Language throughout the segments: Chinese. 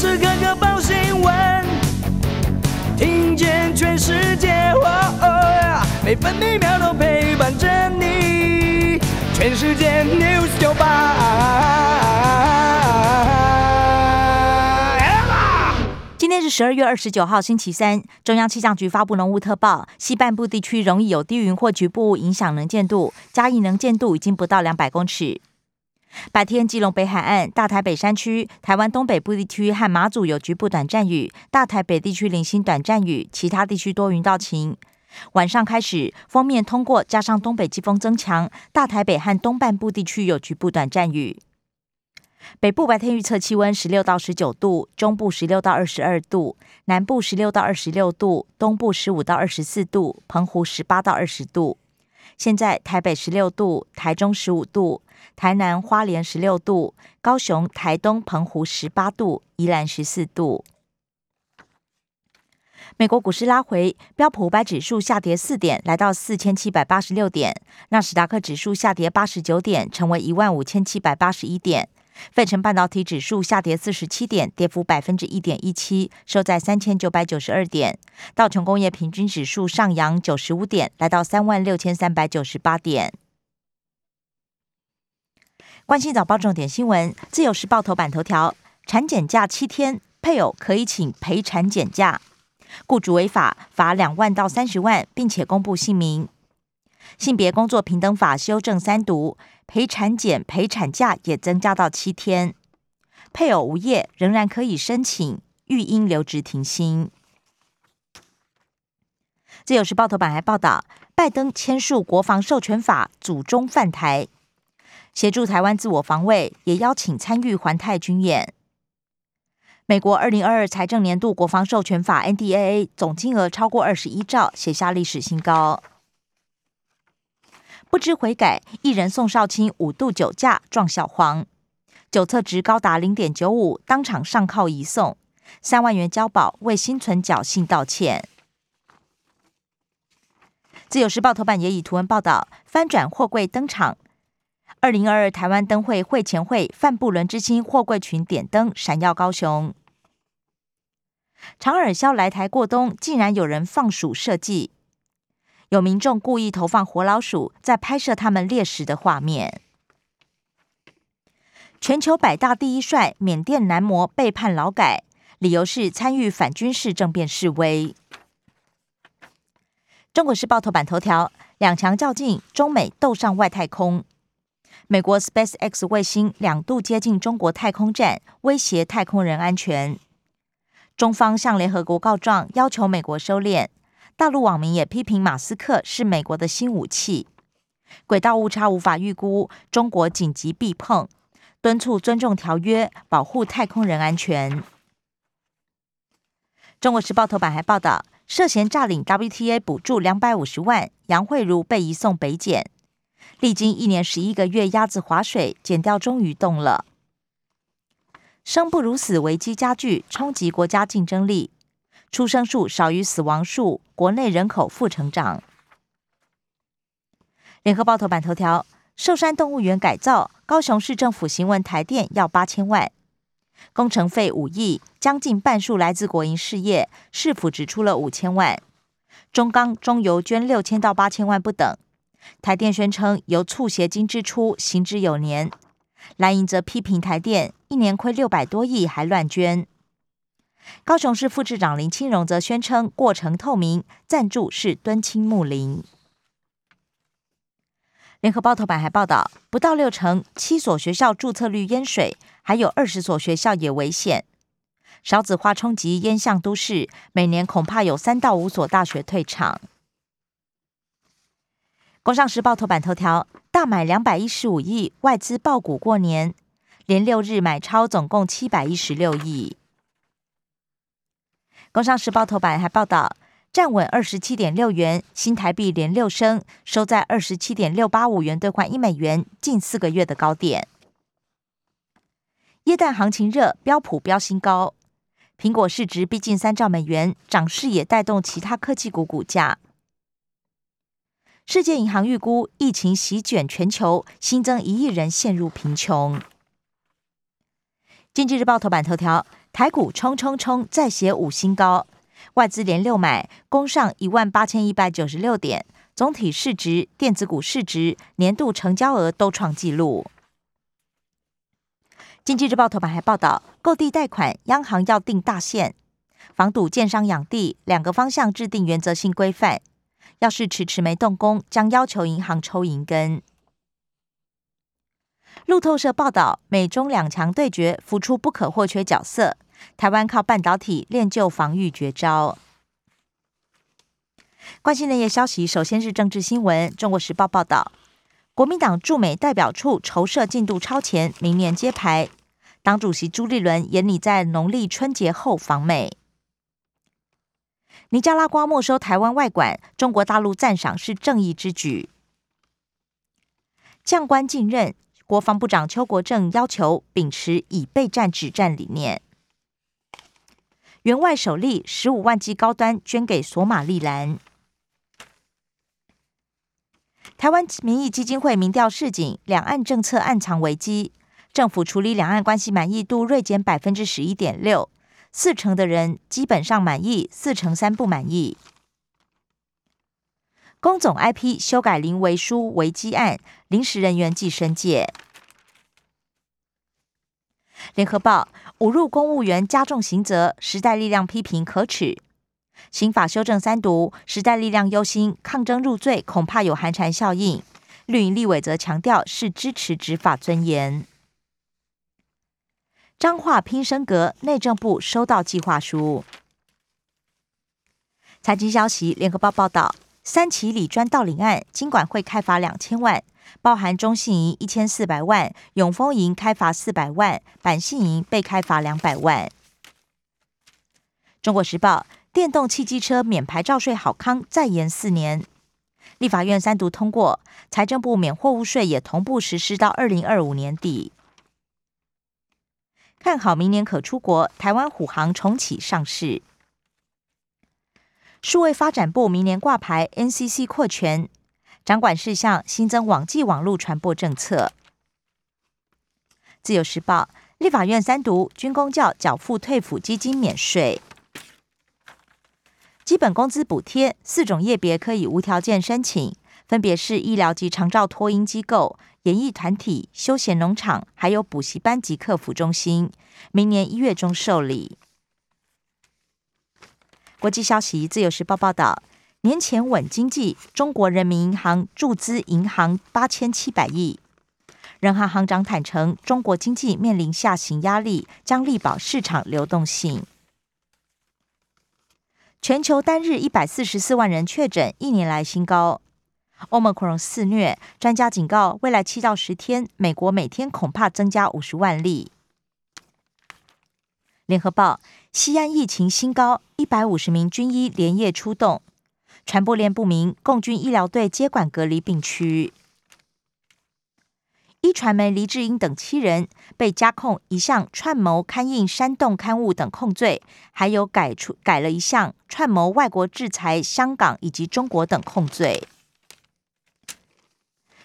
时刻刻报新闻，听见全世界，每分每秒都陪伴着你。全世界 news 九八。今天是十二月二十九号，星期三。中央气象局发布浓雾特报，西半部地区容易有低云或局部影响能见度，嘉义能见度已经不到两百公尺。白天，基隆北海岸、大台北山区、台湾东北部地区和马祖有局部短暂雨，大台北地区零星短暂雨，其他地区多云到晴。晚上开始，锋面通过，加上东北季风增强，大台北和东半部地区有局部短暂雨。北部白天预测气温十六到十九度，中部十六到二十二度，南部十六到二十六度，东部十五到二十四度，澎湖十八到二十度。现在台北十六度，台中十五度。台南、花莲十六度，高雄、台东、澎湖十八度，宜兰十四度。美国股市拉回，标普五百指数下跌四点，来到四千七百八十六点；纳斯达克指数下跌八十九点，成为一万五千七百八十一点；费城半导体指数下跌四十七点，跌幅百分之一点一七，收在三千九百九十二点；道琼工业平均指数上扬九十五点，来到三万六千三百九十八点。关心早报重点新闻，自由时报头版头条：产检假七天，配偶可以请陪产检假，雇主违法罚两万到三十万，并且公布姓名。性别工作平等法修正三读，陪产检陪产假也增加到七天，配偶无业仍然可以申请育婴留职停薪。自由时报头版还报道，拜登签署国防授权法，祖中犯台。协助台湾自我防卫，也邀请参与环太军演。美国二零二二财政年度国防授权法 （NDAA） 总金额超过二十一兆，写下历史新高。不知悔改，艺人宋少卿五度酒驾撞小黄，酒测值高达零点九五，当场上铐移送，三万元交保，为心存侥幸道歉。自由时报头版也以图文报道，翻转货柜登场。二零二二台湾灯会会前会，范布伦之星货柜群点灯，闪耀高雄。长耳鸮来台过冬，竟然有人放鼠设计，有民众故意投放活老鼠，在拍摄他们猎食的画面。全球百大第一帅缅甸男模被判劳改，理由是参与反军事政变示威。中国时报头版头条：两强较劲，中美斗上外太空。美国 SpaceX 卫星两度接近中国太空站，威胁太空人安全。中方向联合国告状，要求美国收敛。大陆网民也批评马斯克是美国的新武器。轨道误差无法预估，中国紧急避碰，敦促尊重条约，保护太空人安全。中国时报头版还报道，涉嫌诈领 WTA 补助两百五十万，杨慧茹被移送北检。历经一年十一个月，鸭子划水，减掉终于动了。生不如死，危机加剧，冲击国家竞争力。出生数少于死亡数，国内人口负成长。联合报头版头条：寿山动物园改造，高雄市政府行文台电要八千万，工程费五亿，将近半数来自国营事业，市府只出了五千万，中钢、中油捐六千到八千万不等。台电宣称由促协金支出，行之有年。蓝营则批评台电一年亏六百多亿，还乱捐。高雄市副市长林清荣则宣称过程透明，赞助是敦亲睦邻。联合报头版还报道，不到六成七所学校注册率淹水，还有二十所学校也危险。少子化冲击淹向都市，每年恐怕有三到五所大学退场。工商时报头版头条：大买两百一十五亿，外资爆股过年，连六日买超总共七百一十六亿。工商时报头版还报道，站稳二十七点六元，新台币连六升，收在二十七点六八五元兑换一美元，近四个月的高点。耶诞行情热，标普标新高，苹果市值逼近三兆美元，涨势也带动其他科技股股价。世界银行预估，疫情席卷全球，新增一亿人陷入贫穷。经济日报头版头条：台股冲冲冲，再写五新高，外资连六买，攻上一万八千一百九十六点，总体市值、电子股市值、年度成交额都创纪录。经济日报头版还报道，购地贷款，央行要定大限，防堵建商养地，两个方向制定原则性规范。要是迟迟没动工，将要求银行抽银根。路透社报道，美中两强对决浮出不可或缺角色，台湾靠半导体练就防御绝招。关心内业消息，首先是政治新闻。中国时报报道。国民党驻美代表处筹设进度超前，明年揭牌。党主席朱立伦也拟在农历春节后访美。尼加拉瓜没收台湾外管，中国大陆赞赏是正义之举。将官进任，国防部长邱国正要求秉持以备战止战理念。援外首例十五万剂高端捐给索马利兰。台湾民意基金会民调示警，两岸政策暗藏危机，政府处理两岸关系满意度锐减百分之十一点六，四成的人基本上满意，四成三不满意。工总 IP 修改临危书危机案，临时人员计申界。联合报侮辱公务员加重刑责，时代力量批评可耻。刑法修正三读，时代力量忧心抗争入罪，恐怕有寒蝉效应。绿营立委则强调是支持执法尊严。彰化拼升格，内政部收到计划书。财经消息，联合报报道，三起李专盗领案，金管会开罚两千万，包含中信银一千四百万，永丰银开罚四百万，板信银被开罚两百万。中国时报。电动汽机车免牌照税好康再延四年，立法院三读通过，财政部免货物税也同步实施到二零二五年底。看好明年可出国，台湾虎航重启上市。数位发展部明年挂牌，NCC 扩权，掌管事项新增网际网络传播政策。自由时报立法院三读，军工教缴付退抚基金免税。基本工资补贴四种业别可以无条件申请，分别是医疗及长照托婴机构、演艺团体、休闲农场，还有补习班及客服中心。明年一月中受理。国际消息，自由时报报道，年前稳经济，中国人民银行注资银行八千七百亿。人行行长坦承，中国经济面临下行压力，将力保市场流动性。全球单日一百四十四万人确诊，一年来新高。Omicron 肆虐，专家警告，未来七到十天，美国每天恐怕增加五十万例。联合报：西安疫情新高，一百五十名军医连夜出动，传播链不明，共军医疗队接管隔离病区。一传媒黎智英等七人被加控一项串谋刊印煽动刊物等控罪，还有改出改了一项串谋外国制裁香港以及中国等控罪。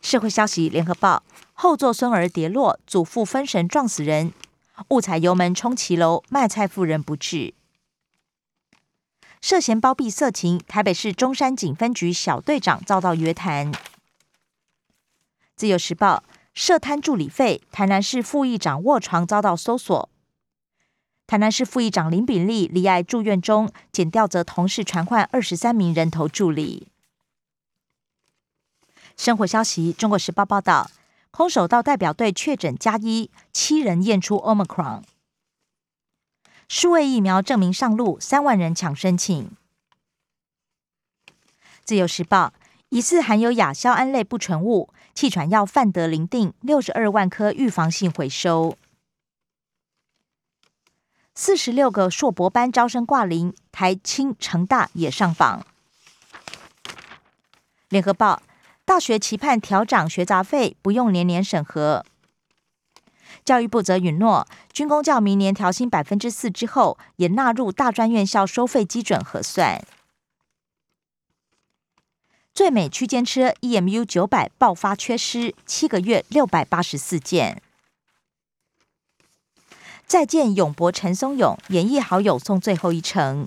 社会消息：联合报后座孙儿跌落，祖父分神撞死人，误踩油门冲骑楼，卖菜妇人不治。涉嫌包庇色情，台北市中山警分局小队长遭到约谈。自由时报。涉贪助理费，台南市副议长卧床遭到搜索。台南市副议长林炳利离癌住院中，检调则同时传唤二十三名人头助理。生活消息：中国时报报道，空手道代表队确诊加一，七人验出 Omicron。数位疫苗证明上路，三万人抢申请。自由时报。疑似含有亚硝胺类不纯物，气喘药范德林定六十二万颗预防性回收。四十六个硕博班招生挂零，台清成大也上榜。联合报大学期盼调涨学杂费，不用年年审核。教育部则允诺，军工教明年调薪百分之四之后，也纳入大专院校收费基准核算。最美区间车 EMU 九百爆发缺失，七个月六百八十四件。再见永博陈松勇，演绎好友送最后一程。